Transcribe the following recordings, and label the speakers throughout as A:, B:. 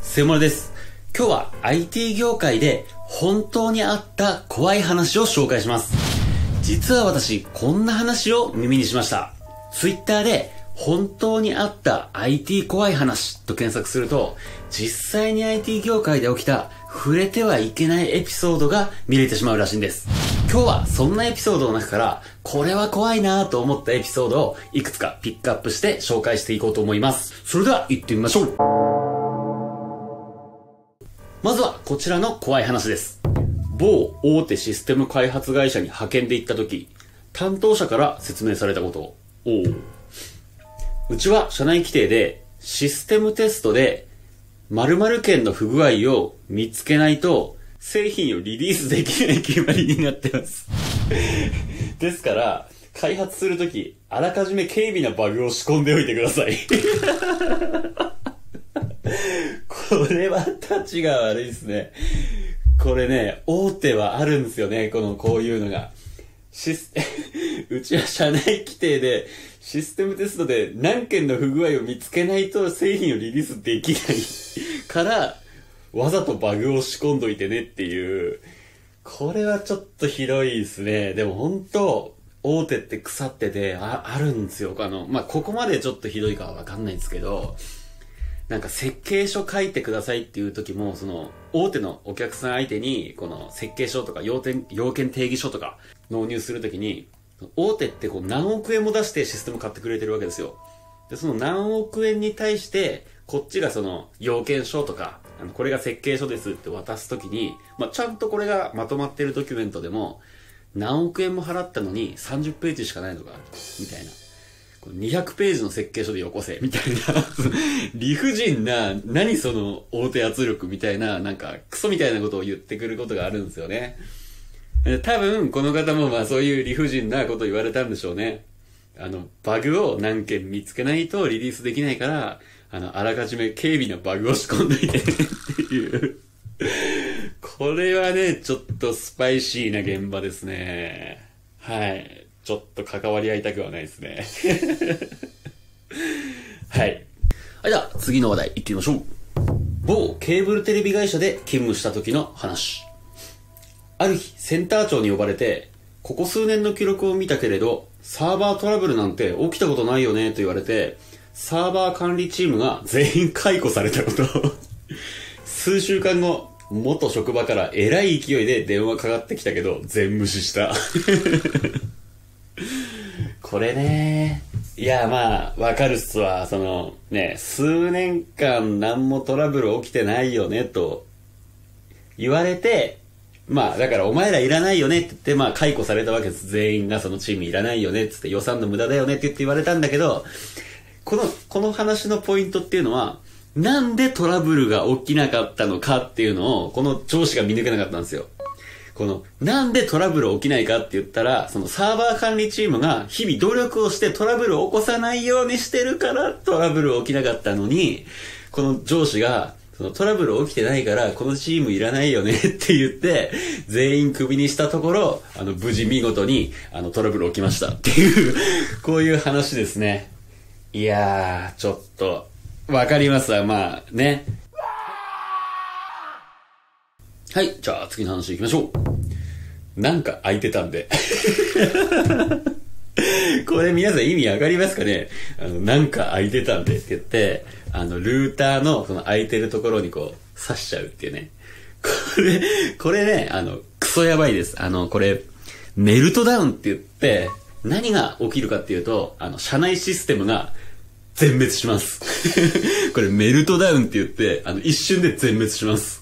A: セモです。今日は IT 業界で本当にあった怖い話を紹介します。実は私、こんな話を耳にしました。Twitter で本当にあった IT 怖い話と検索すると、実際に IT 業界で起きた触れてはいけないエピソードが見れてしまうらしいんです。今日はそんなエピソードの中から、これは怖いなと思ったエピソードをいくつかピックアップして紹介していこうと思います。それでは行ってみましょう。まずはこちらの怖い話です。某大手システム開発会社に派遣で行った時、担当者から説明されたことを、おうちは社内規定でシステムテストで〇〇件の不具合を見つけないと製品をリリースできない決まりになってます。ですから、開発するとき、あらかじめ軽微なバグを仕込んでおいてください。これは立ちが悪いですね。これね、大手はあるんですよね、この、こういうのが。シス、うちは社内規定で、システムテストで何件の不具合を見つけないと製品をリリースできないから、わざとバグを仕込んどいてねっていう、これはちょっとひどいですね。でも本当大手って腐ってて、あ、あるんですよ。あの、まあ、ここまでちょっとひどいかはわかんないんですけど、なんか設計書書いてくださいっていう時も、その、大手のお客さん相手に、この設計書とか要点、要件定義書とか納入するときに、大手ってこう何億円も出してシステム買ってくれてるわけですよ。で、その何億円に対して、こっちがその要件書とか、あの、これが設計書ですって渡すときに、まあ、ちゃんとこれがまとまってるドキュメントでも、何億円も払ったのに30ページしかないのか、みたいな。200ページの設計書でよこせ、みたいな 理不尽な、何その大手圧力みたいな、なんか、クソみたいなことを言ってくることがあるんですよね。多分、この方もまあそういう理不尽なこと言われたんでしょうね。あの、バグを何件見つけないとリリースできないから、あの、あらかじめ軽微なバグを仕込んでいてっていうこれはね、ちょっとスパイシーな現場ですね。はい。ちょっと関わり合いたくはないですね。はい。はい、では、次の話題行ってみましょう。某ケーブルテレビ会社で勤務した時の話。ある日、センター長に呼ばれて、ここ数年の記録を見たけれど、サーバートラブルなんて起きたことないよねと言われて、サーバー管理チームが全員解雇されたこと。数週間後、元職場から偉い勢いで電話かかってきたけど、全無視した。これね。いや、まあ、わかるっすわ。その、ね、数年間何もトラブル起きてないよね、と言われて、まあ、だからお前らいらないよねって言って、まあ、解雇されたわけです。全員がそのチームいらないよねってって予算の無駄だよねって言って言われたんだけど、この、この話のポイントっていうのは、なんでトラブルが起きなかったのかっていうのを、この上司が見抜けなかったんですよ。この、なんでトラブル起きないかって言ったら、そのサーバー管理チームが日々努力をしてトラブルを起こさないようにしてるからトラブル起きなかったのに、この上司が、そのトラブル起きてないから、このチームいらないよね って言って、全員クビにしたところ、あの、無事見事に、あの、トラブル起きましたっていうこういう話ですね。いやー、ちょっと、わかりますわ、まあ、ね。はい、じゃあ次の話行きましょう。なんか空いてたんで。これ皆さん意味わかりますかね？あの、なんか空いてたんでって言って、あの、ルーターのその空いてるところにこう、刺しちゃうっていうね。これ、これね、あの、クソやばいです。あの、これ、メルトダウンって言って、何が起きるかっていうと、あの、社内システムが全滅します。これメルトダウンって言って、あの、一瞬で全滅します。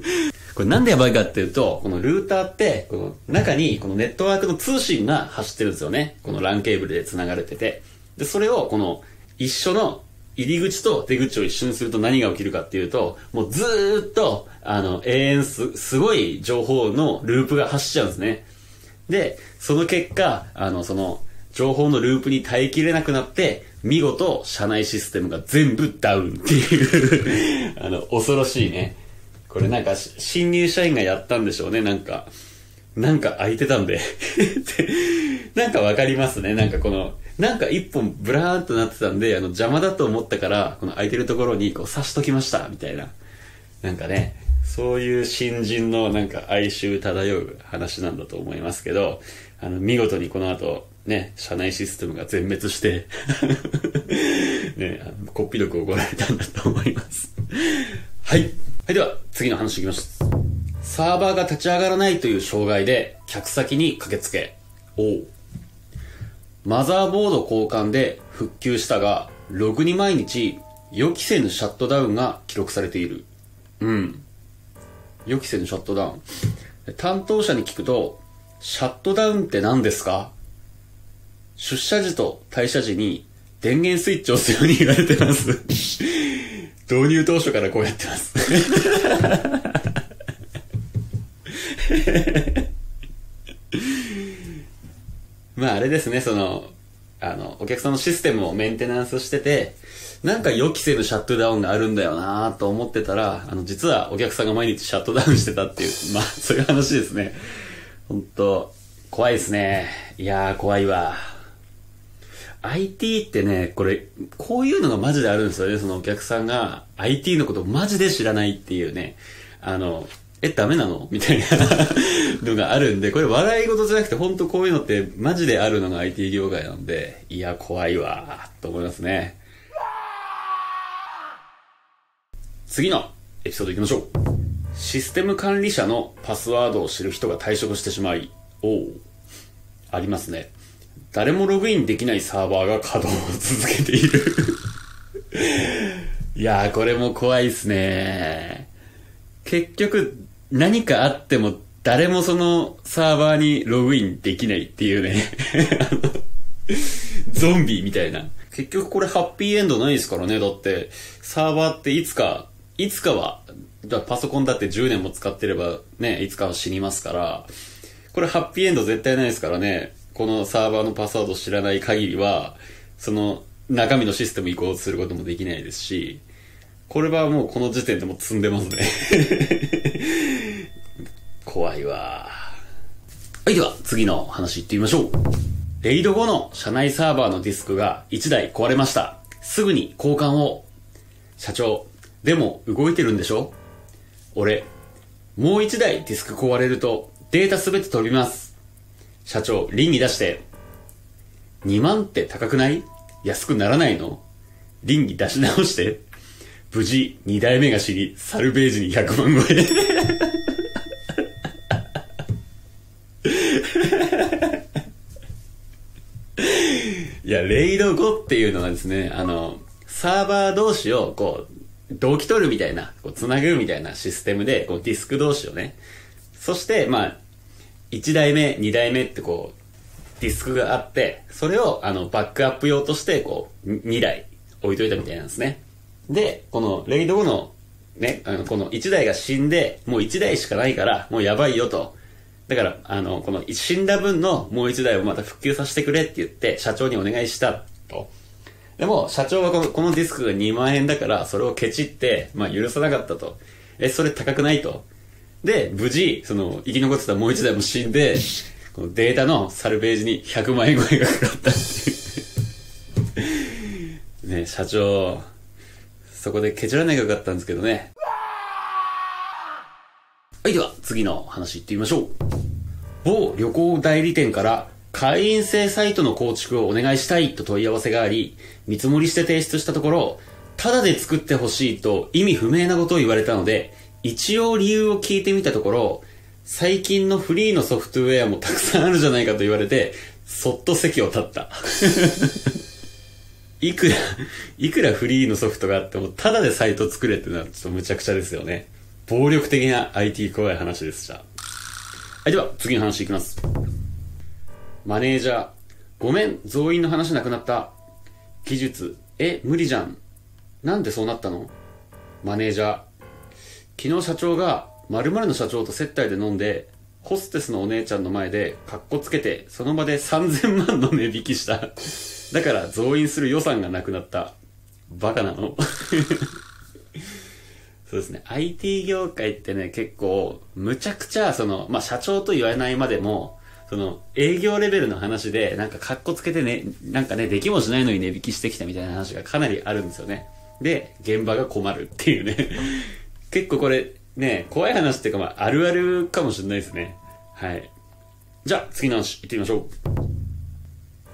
A: これなんでやばいかっていうと、このルーターって、この中にこのネットワークの通信が走ってるんですよね。この LAN ケーブルで繋がれてて。で、それをこの一緒の入り口と出口を一緒にすると何が起きるかっていうと、もうずーっと、あの、永遠す、すごい情報のループが走っちゃうんですね。で、その結果、あの、その、情報のループに耐えきれなくなって、見事、社内システムが全部ダウンっていう あの、恐ろしいね。これなんか、新入社員がやったんでしょうね、なんか。なんか空いてたんでなんかわかりますね。なんかこの、なんか一本ブラーンとなってたんで、あの邪魔だと思ったから、この空いてるところにこう刺しときました、みたいな。なんかね、そういう新人のなんか哀愁漂う話なんだと思いますけど、あの、見事にこの後、ね、社内システムが全滅して ね、あの、こっぴどく怒られたんだと思いますはい。はい、では、次の話いきます。サーバーが立ち上がらないという障害で、客先に駆けつけ、おマザーボード交換で復旧したが、ログに毎日、予期せぬシャットダウンが記録されている。うん。予期せぬシャットダウン。担当者に聞くと、シャットダウンって何ですか？出社時と退社時に電源スイッチを押すように言われてます。導入当初からこうやってます。まああれですね、その、あの、お客さんのシステムをメンテナンスしてて、なんか予期せぬシャットダウンがあるんだよなと思ってたら、あの、実はお客さんが毎日シャットダウンしてたっていう、まあ、そういう話ですね。本当怖いですね。いやー、怖いわ。IT ってね、これ、こういうのがマジであるんですよね。そのお客さんが IT のことマジで知らないっていうね。あの、え、ダメなの？みたいな のがあるんで、これ笑い事じゃなくて、本当こういうのってマジであるのが IT 業界なんで、いや、怖いわと思いますね。次のエピソード行きましょう。システム管理者のパスワードを知る人が退職してしまい、おう、ありますね。誰もログインできないサーバーが稼働を続けている いやー、これも怖いっすね。結局、何かあっても誰もそのサーバーにログインできないっていうね ゾンビみたいな。結局これハッピーエンドないですからね。だって、サーバーっていつか、いつかは、だパソコンだって10年も使ってればね、いつかは死にますから、これハッピーエンド絶対ないですからね。このサーバーのパスワードを知らない限りは、その中身のシステム移行することもできないですし、これはもうこの時点でも積んでますね 怖いわ。はい、では次の話行ってみましょう。レイド後の社内サーバーのディスクが1台壊れました。すぐに交換を。社長、でも動いてるんでしょ？俺、もう1台ディスク壊れるとデータすべて飛びます。社長、倫理出して。2万って高くない？安くならないの？倫理出し直して。無事、2代目が知り、サルベージに100万超え。いや、レイド5っていうのはですね、あの、サーバー同士をこう、同期取るみたいな、こう、つなぐみたいなシステムで、こう、ディスク同士をね、そして、まあ、1代目、2代目ってこう、ディスクがあって、それを、あの、バックアップ用として、こう、2台置いといたみたいなんですね。で、この、レイド後の、ね、あの、この1台が死んで、もう1台しかないから、もうやばいよと。だから、あの、この死んだ分のもう一台をまた復旧させてくれって言って、社長にお願いしたと。でも、社長はこのこのディスクが2万円だから、それをケチって、まあ許さなかったと。え、それ高くないと。で、無事、その、生き残ってたもう一台も死んで、このデータのサルベージに100万円超えがかかったっていう ね、社長、そこでケチらないがよかったんですけどね。はい、では次の話いってみましょう。某旅行代理店から会員制サイトの構築をお願いしたいと問い合わせがあり、見積もりして提出したところ、ただで作ってほしいと意味不明なことを言われたので、一応理由を聞いてみたところ、最近のフリーのソフトウェアもたくさんあるじゃないかと言われて、そっと席を立った。いくら、いくらフリーのソフトがあっても、ただでサイト作れってのはちょっと無茶苦茶ですよね。暴力的な IT 怖い話でした。はい、では、次の話いきます。マネージャー、ごめん、増員の話なくなった。技術、え、無理じゃん。なんでそうなったの？マネージャー、昨日社長が〇〇の社長と接待で飲んで、ホステスのお姉ちゃんの前で、カッコつけて、その場で3000万の値引きした。だから増員する予算がなくなった。バカなの そうですね。IT 業界ってね、結構、むちゃくちゃ、その、まあ、社長と言わないまでも、その、営業レベルの話で、なんかカッコつけてね、なんかね、できもしないのに値引きしてきたみたいな話がかなりあるんですよね。で、現場が困るっていうね。結構これ、ね、怖い話っていうかまあ、あるあるかもしれないですね。はい。じゃあ、次の話、行ってみましょう。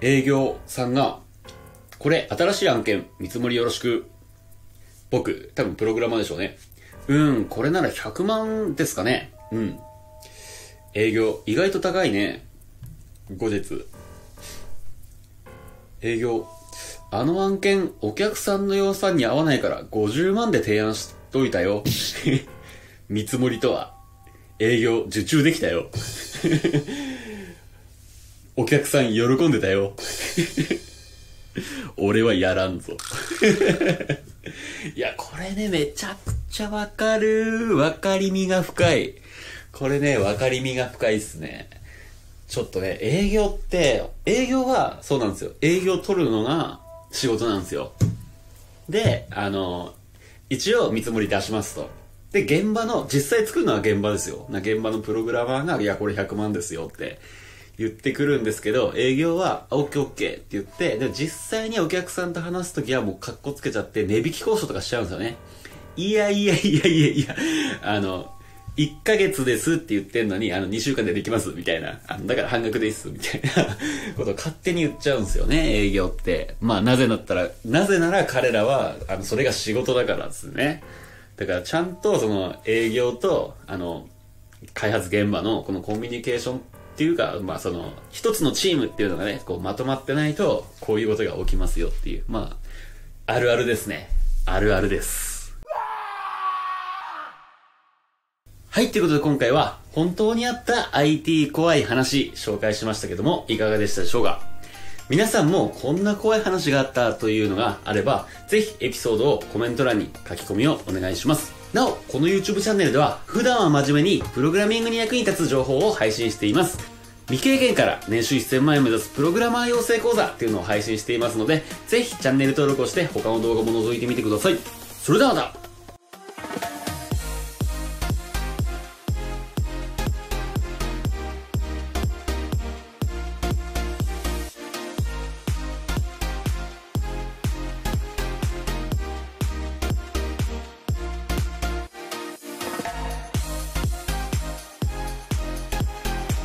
A: 営業さんが、これ、新しい案件、見積もりよろしく。僕、多分プログラマーでしょうね。うん、これなら100万ですかね。うん。営業、意外と高いね。後日。営業、あの案件、お客さんの予算に合わないから50万で提案しといたよ。見積もりとは、営業、受注できたよ。お客さん喜んでたよ。俺はやらんぞ。いや、これね、めちゃくちゃわかる。わかりみが深い。これね、わかりみが深いっすね。ちょっとね、営業って、営業はそうなんですよ。営業取るのが仕事なんですよ。で、あの、一応見積もり出しますと。で、現場の、実際作るのは現場ですよ。な現場のプログラマーが、いや、これ100万ですよって言ってくるんですけど、営業は、オッケーオッケーって言って、で、実際にお客さんと話すときはもうカッコつけちゃって値引き交渉とかしちゃうんですよね。いやいやいやいやいや、あの、1ヶ月ですって言ってんのに、あの、2週間でできます、みたいな。あの、だから半額です、みたいなことを勝手に言っちゃうんですよね、営業って。まあ、なぜだったら、なぜなら彼らは、あの、それが仕事だからですね。だから、ちゃんと、その、営業と、あの、開発現場の、このコミュニケーションっていうか、まあ、その、一つのチームっていうのがね、こう、まとまってないと、こういうことが起きますよっていう、まあ、あるあるですね。あるあるです。はい、ということで今回は本当にあった IT 怖い話紹介しましたけども、いかがでしたでしょうか？皆さんもこんな怖い話があったというのがあれば、ぜひエピソードをコメント欄に書き込みをお願いします。なお、この YouTube チャンネルでは普段は真面目にプログラミングに役に立つ情報を配信しています。未経験から年収1000万円を目指すプログラマー養成講座っていうのを配信していますので、ぜひチャンネル登録をして他の動画も覗いてみてください。それではまた